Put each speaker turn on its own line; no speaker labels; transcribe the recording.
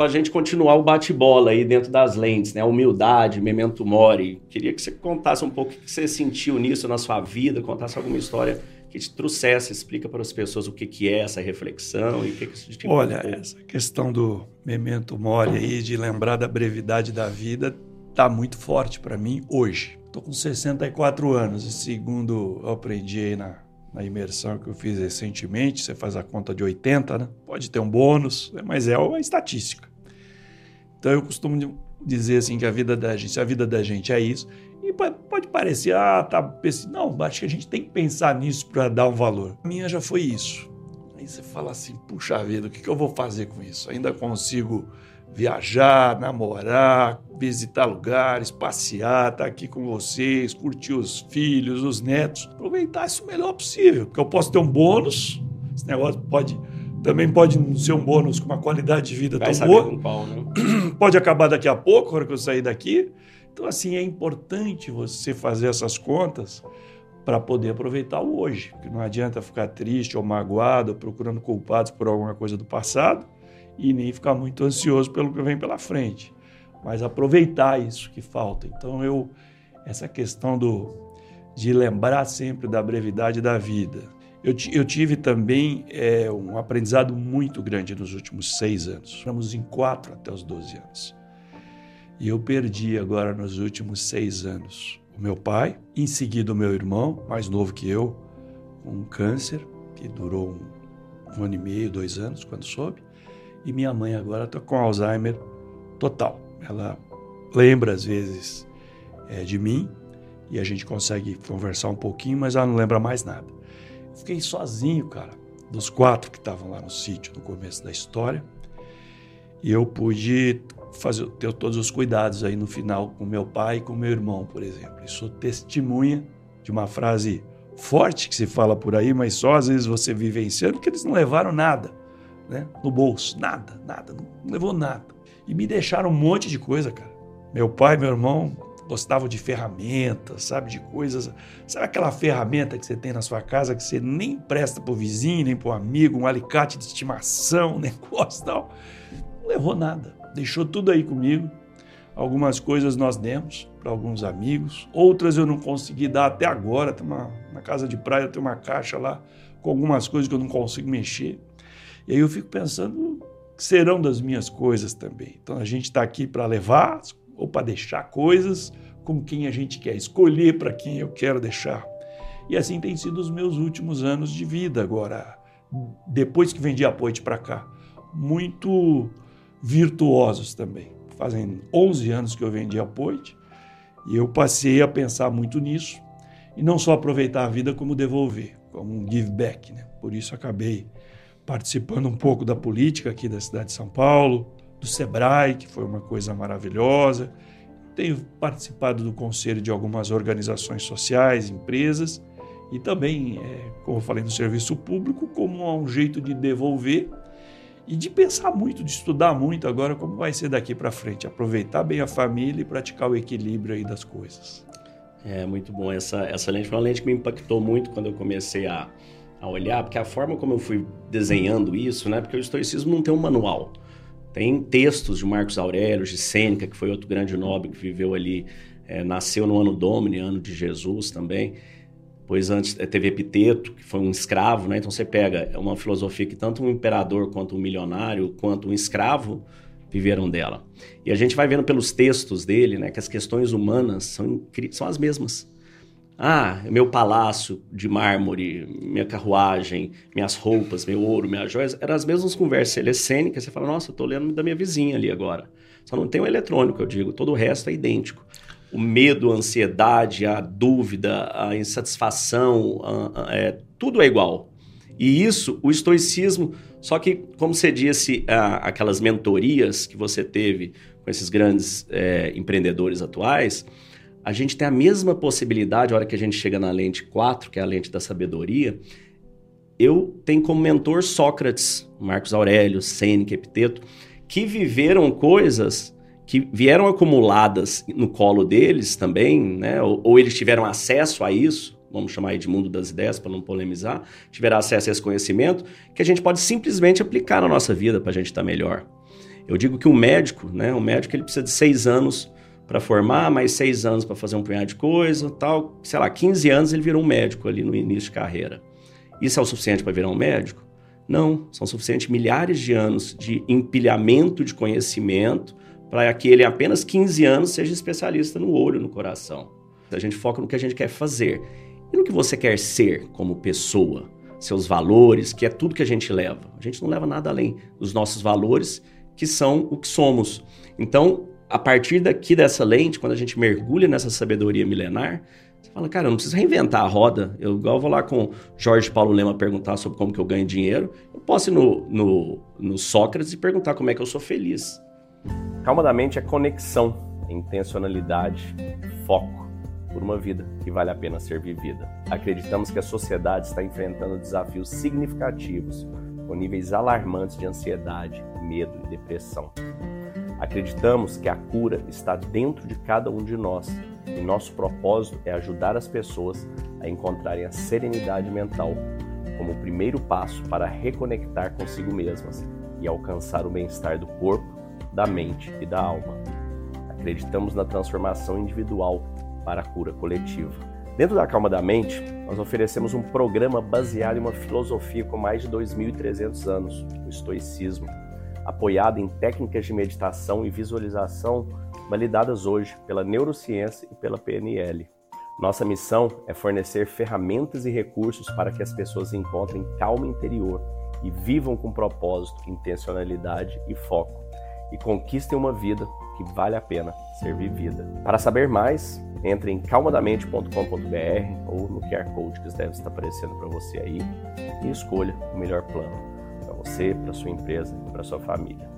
para a gente continuar o bate-bola aí dentro das lentes, né? Humildade, memento mori. Queria que você contasse um pouco o que você sentiu nisso na sua vida, contasse alguma história que te trouxesse, explica para as pessoas o que, que é essa reflexão e o que, que isso
significa. Olha, essa questão do memento mori aí, de lembrar da brevidade da vida, tá muito forte para mim hoje. Estou com 64 anos e segundo eu aprendi aí na, na imersão que eu fiz recentemente, você faz a conta de 80, né? Pode ter um bônus, mas é uma estatística. Então eu costumo dizer assim que a vida da gente, a vida da gente é isso, e pode parecer, ah, tá. Não, acho que a gente tem que pensar nisso para dar um valor. A minha já foi isso. Aí você fala assim, puxa vida, o que, que eu vou fazer com isso? Ainda consigo viajar, namorar, visitar lugares, passear, estar tá aqui com vocês, curtir os filhos, os netos, aproveitar isso o melhor possível, porque eu posso ter um bônus, esse negócio pode também pode ser um bônus com uma qualidade de vida
Vai
tão boa.
Com qual, né?
Pode acabar daqui a pouco, na hora que eu sair daqui. Então, assim, é importante você fazer essas contas para poder aproveitar o hoje. Porque não adianta ficar triste ou magoado, ou procurando culpados por alguma coisa do passado e nem ficar muito ansioso pelo que vem pela frente. Mas aproveitar isso que falta. Então, eu essa questão do, de lembrar sempre da brevidade da vida. Eu, eu tive também é, um aprendizado muito grande nos últimos seis anos. Estamos em quatro até os 12 anos. E eu perdi agora nos últimos seis anos o meu pai, em seguida o meu irmão, mais novo que eu, com um câncer que durou um, um ano e meio, dois anos, quando soube. E minha mãe agora está com Alzheimer total. Ela lembra às vezes é, de mim e a gente consegue conversar um pouquinho, mas ela não lembra mais nada. Fiquei sozinho, cara, dos quatro que estavam lá no sítio no começo da história. E eu pude fazer ter todos os cuidados aí no final com meu pai e com meu irmão, por exemplo. Isso testemunha de uma frase forte que se fala por aí, mas só às vezes você vivenciando, porque eles não levaram nada né, no bolso, nada, nada, não levou nada. E me deixaram um monte de coisa, cara. Meu pai e meu irmão gostavam de ferramentas, sabe, de coisas. Sabe aquela ferramenta que você tem na sua casa que você nem presta pro vizinho, nem pro amigo, um alicate de estimação, um negócio tal. Não levou nada deixou tudo aí comigo. Algumas coisas nós demos para alguns amigos, outras eu não consegui dar até agora. Tem uma, na casa de praia tem uma caixa lá com algumas coisas que eu não consigo mexer. E aí eu fico pensando serão das minhas coisas também. Então a gente está aqui para levar ou para deixar coisas com quem a gente quer, escolher para quem eu quero deixar. E assim tem sido os meus últimos anos de vida agora, depois que vendi a Poite para cá. Muito virtuosos também. Fazem 11 anos que eu vendi a Poit e eu passei a pensar muito nisso e não só aproveitar a vida como devolver, como um give back. Né? Por isso acabei participando um pouco da política aqui da cidade de São Paulo, do Sebrae, que foi uma coisa maravilhosa. Tenho participado do conselho de algumas organizações sociais, empresas e também, é, como eu falei, no serviço público, como um jeito de devolver e de pensar muito, de estudar muito agora como vai ser daqui para frente, aproveitar bem a família e praticar o equilíbrio aí das coisas.
É muito bom essa essa lente, foi uma lente que me impactou muito quando eu comecei a, a olhar, porque a forma como eu fui desenhando isso, né, porque o estoicismo não tem um manual. Tem textos de Marcos Aurélio, de Sêneca, que foi outro grande nobre que viveu ali, é, nasceu no ano Domini, ano de Jesus também. Pois antes eh, teve Epiteto, que foi um escravo, né? Então você pega uma filosofia que tanto um imperador quanto um milionário, quanto um escravo viveram dela. E a gente vai vendo pelos textos dele, né, que as questões humanas são, são as mesmas. Ah, meu palácio de mármore, minha carruagem, minhas roupas, meu ouro, minhas joias, eram as mesmas conversas. Ele cênica, você fala, nossa, eu tô lendo da minha vizinha ali agora. Só não tem o eletrônico, eu digo, todo o resto é idêntico o medo, a ansiedade, a dúvida, a insatisfação, a, a, é, tudo é igual. E isso, o estoicismo, só que, como você disse, a, aquelas mentorias que você teve com esses grandes é, empreendedores atuais, a gente tem a mesma possibilidade, a hora que a gente chega na lente 4, que é a lente da sabedoria, eu tenho como mentor Sócrates, Marcos Aurélio, Sêneca, Epiteto, que viveram coisas que vieram acumuladas no colo deles também, né? Ou, ou, eles tiveram acesso a isso, vamos chamar de mundo das ideias para não polemizar, tiveram acesso a esse conhecimento que a gente pode simplesmente aplicar na nossa vida para a gente estar tá melhor.
Eu digo que o médico, né, o médico ele precisa de seis anos para formar, mais seis anos para fazer um punhado de coisa, tal, sei lá, 15 anos ele virou um médico ali no início de carreira. Isso é o suficiente para virar um médico? Não, são suficientes milhares de anos de empilhamento de conhecimento para que ele, apenas 15 anos, seja especialista no olho, no coração. A gente foca no que a gente quer fazer e no que você quer ser como pessoa, seus valores, que é tudo que a gente leva. A gente não leva nada além dos nossos valores, que são o que somos. Então, a partir daqui dessa lente, quando a gente mergulha nessa sabedoria milenar, você fala, cara, eu não preciso reinventar a roda. Eu, igual vou lá com Jorge Paulo Lema perguntar sobre como que eu ganho dinheiro, eu posso ir no, no, no Sócrates e perguntar como é que eu sou feliz.
Calma da mente é conexão, é intencionalidade, foco por uma vida que vale a pena ser vivida. Acreditamos que a sociedade está enfrentando desafios significativos, com níveis alarmantes de ansiedade, medo e depressão. Acreditamos que a cura está dentro de cada um de nós e nosso propósito é ajudar as pessoas a encontrarem a serenidade mental como o primeiro passo para reconectar consigo mesmas e alcançar o bem-estar do corpo, da mente e da alma. Acreditamos na transformação individual para a cura coletiva. Dentro da Calma da Mente, nós oferecemos um programa baseado em uma filosofia com mais de 2.300 anos, o estoicismo, apoiado em técnicas de meditação e visualização validadas hoje pela neurociência e pela PNL. Nossa missão é fornecer ferramentas e recursos para que as pessoas encontrem calma interior e vivam com propósito, intencionalidade e foco, e conquistem uma vida que vale a pena ser vivida. Para saber mais, entre em calmadamente.com.br ou no QR Code que deve estar aparecendo para você aí e escolha o melhor plano você, para sua empresa e para sua família.